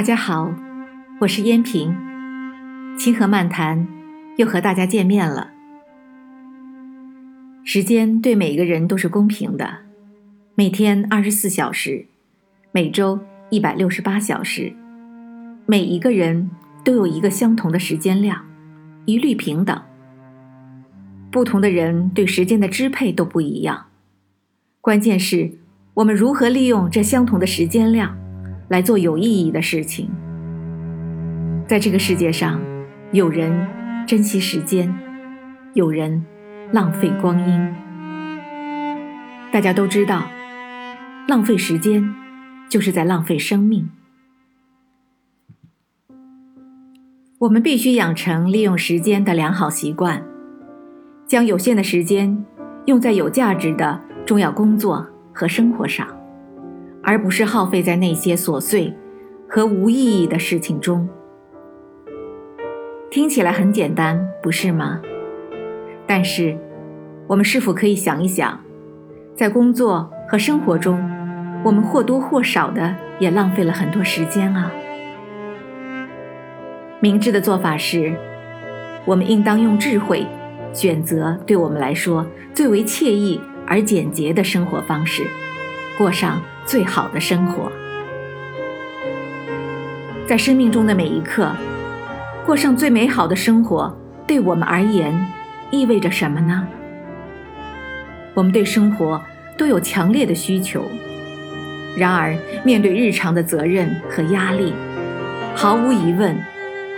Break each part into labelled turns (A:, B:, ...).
A: 大家好，我是燕平，清河漫谈又和大家见面了。时间对每个人都是公平的，每天二十四小时，每周一百六十八小时，每一个人都有一个相同的时间量，一律平等。不同的人对时间的支配都不一样，关键是我们如何利用这相同的时间量。来做有意义的事情。在这个世界上，有人珍惜时间，有人浪费光阴。大家都知道，浪费时间就是在浪费生命。我们必须养成利用时间的良好习惯，将有限的时间用在有价值的重要工作和生活上。而不是耗费在那些琐碎和无意义的事情中。听起来很简单，不是吗？但是，我们是否可以想一想，在工作和生活中，我们或多或少的也浪费了很多时间啊？明智的做法是，我们应当用智慧选择对我们来说最为惬意而简洁的生活方式，过上。最好的生活，在生命中的每一刻，过上最美好的生活，对我们而言意味着什么呢？我们对生活都有强烈的需求，然而面对日常的责任和压力，毫无疑问，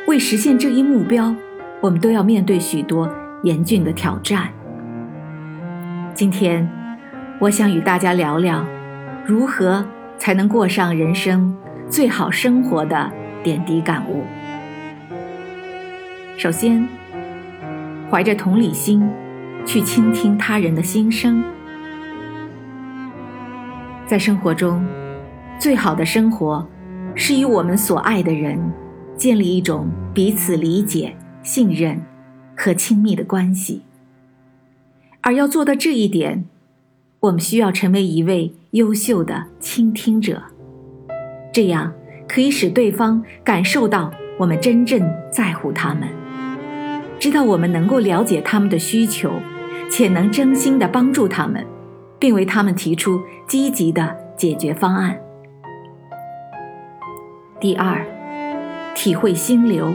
A: 为实现这一目标，我们都要面对许多严峻的挑战。今天，我想与大家聊聊。如何才能过上人生最好生活的点滴感悟？首先，怀着同理心去倾听他人的心声。在生活中，最好的生活是与我们所爱的人建立一种彼此理解、信任和亲密的关系。而要做到这一点，我们需要成为一位优秀的倾听者，这样可以使对方感受到我们真正在乎他们，知道我们能够了解他们的需求，且能真心的帮助他们，并为他们提出积极的解决方案。第二，体会心流，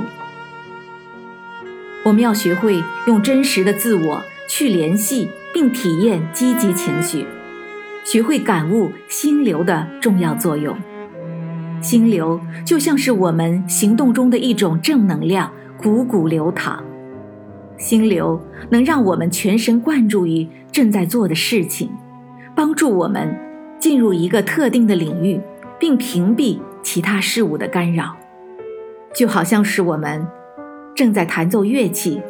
A: 我们要学会用真实的自我去联系。并体验积极情绪，学会感悟心流的重要作用。心流就像是我们行动中的一种正能量，汩汩流淌。心流能让我们全神贯注于正在做的事情，帮助我们进入一个特定的领域，并屏蔽其他事物的干扰。就好像是我们正在弹奏乐器、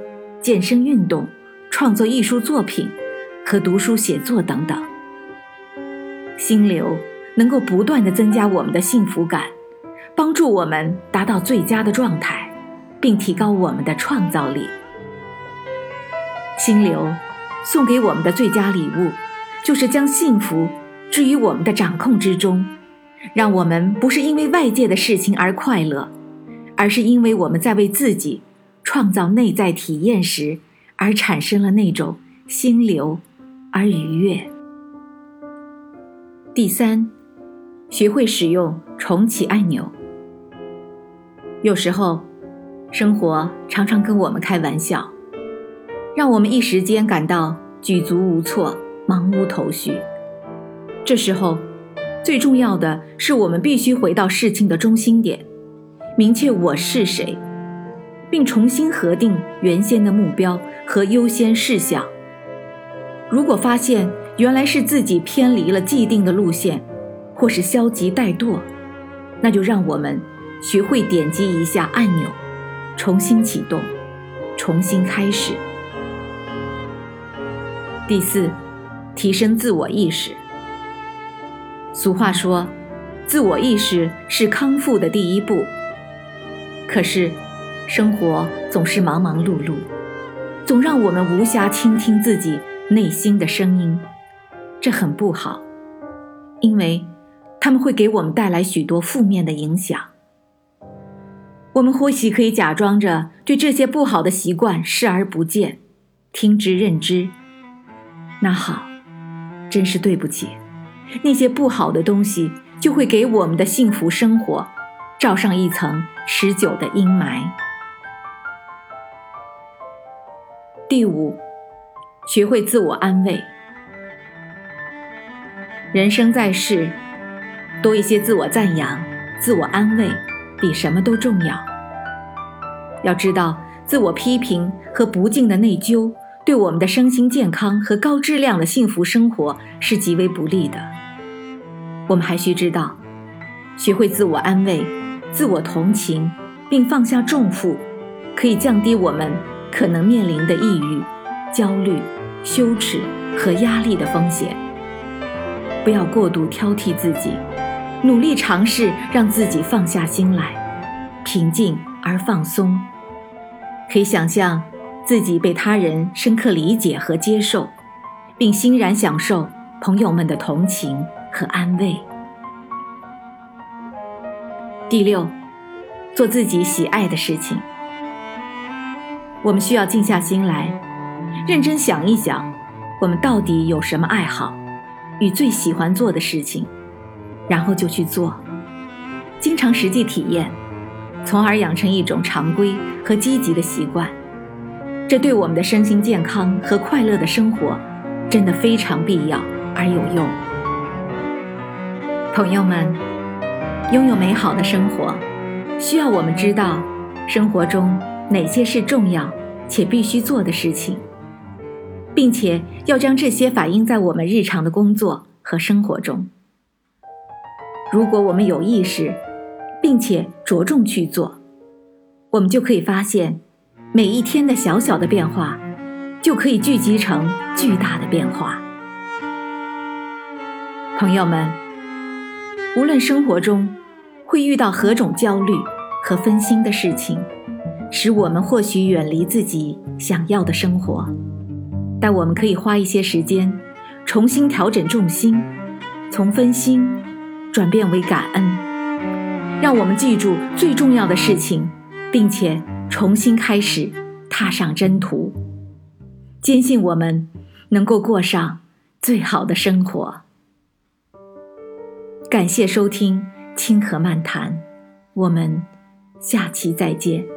A: 健身运动、创作艺术作品。和读书写作等等，心流能够不断的增加我们的幸福感，帮助我们达到最佳的状态，并提高我们的创造力。心流送给我们的最佳礼物，就是将幸福置于我们的掌控之中，让我们不是因为外界的事情而快乐，而是因为我们在为自己创造内在体验时，而产生了那种心流。而愉悦。第三，学会使用重启按钮。有时候，生活常常跟我们开玩笑，让我们一时间感到举足无措、茫无头绪。这时候，最重要的是我们必须回到事情的中心点，明确我是谁，并重新核定原先的目标和优先事项。如果发现原来是自己偏离了既定的路线，或是消极怠惰，那就让我们学会点击一下按钮，重新启动，重新开始。第四，提升自我意识。俗话说，自我意识是康复的第一步。可是，生活总是忙忙碌碌，总让我们无暇倾听自己。内心的声音，这很不好，因为他们会给我们带来许多负面的影响。我们或许可以假装着对这些不好的习惯视而不见，听之任之。那好，真是对不起，那些不好的东西就会给我们的幸福生活罩上一层持久的阴霾。第五，学会自我安慰。人生在世，多一些自我赞扬、自我安慰，比什么都重要。要知道，自我批评和不敬的内疚，对我们的身心健康和高质量的幸福生活是极为不利的。我们还需知道，学会自我安慰、自我同情，并放下重负，可以降低我们可能面临的抑郁、焦虑、羞耻和压力的风险。不要过度挑剔自己，努力尝试让自己放下心来，平静而放松。可以想象自己被他人深刻理解和接受，并欣然享受朋友们的同情和安慰。第六，做自己喜爱的事情。我们需要静下心来，认真想一想，我们到底有什么爱好。与最喜欢做的事情，然后就去做，经常实际体验，从而养成一种常规和积极的习惯。这对我们的身心健康和快乐的生活，真的非常必要而有用。朋友们，拥有美好的生活，需要我们知道生活中哪些是重要且必须做的事情。并且要将这些反映在我们日常的工作和生活中。如果我们有意识，并且着重去做，我们就可以发现，每一天的小小的变化，就可以聚集成巨大的变化。朋友们，无论生活中会遇到何种焦虑和分心的事情，使我们或许远离自己想要的生活。但我们可以花一些时间，重新调整重心，从分心转变为感恩，让我们记住最重要的事情，并且重新开始，踏上征途，坚信我们能够过上最好的生活。感谢收听《清河漫谈》，我们下期再见。